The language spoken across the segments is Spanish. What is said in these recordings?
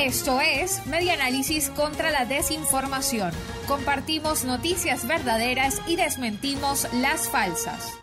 Esto es Media Análisis contra la Desinformación. Compartimos noticias verdaderas y desmentimos las falsas.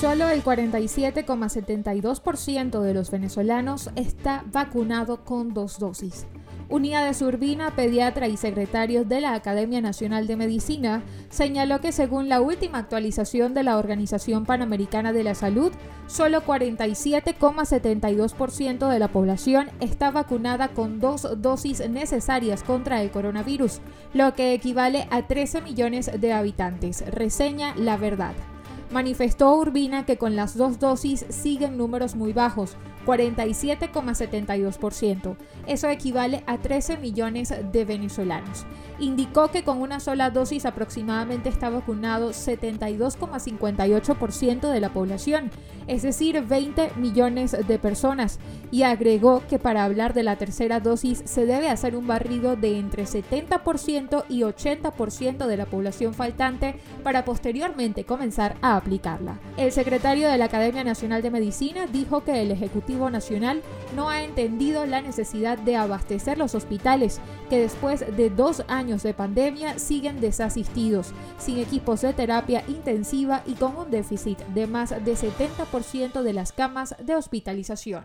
Solo el 47,72% de los venezolanos está vacunado con dos dosis. Unidades Urbina, pediatra y secretario de la Academia Nacional de Medicina, señaló que según la última actualización de la Organización Panamericana de la Salud, solo 47,72% de la población está vacunada con dos dosis necesarias contra el coronavirus, lo que equivale a 13 millones de habitantes, reseña La Verdad. Manifestó Urbina que con las dos dosis siguen números muy bajos, 47,72%. Eso equivale a 13 millones de venezolanos. Indicó que con una sola dosis aproximadamente está vacunado 72,58% de la población, es decir, 20 millones de personas, y agregó que para hablar de la tercera dosis se debe hacer un barrido de entre 70% y 80% de la población faltante para posteriormente comenzar a aplicarla. El secretario de la Academia Nacional de Medicina dijo que el Ejecutivo Nacional no ha entendido la necesidad de abastecer los hospitales que después de dos años de pandemia siguen desasistidos, sin equipos de terapia intensiva y con un déficit de más de 70% de las camas de hospitalización.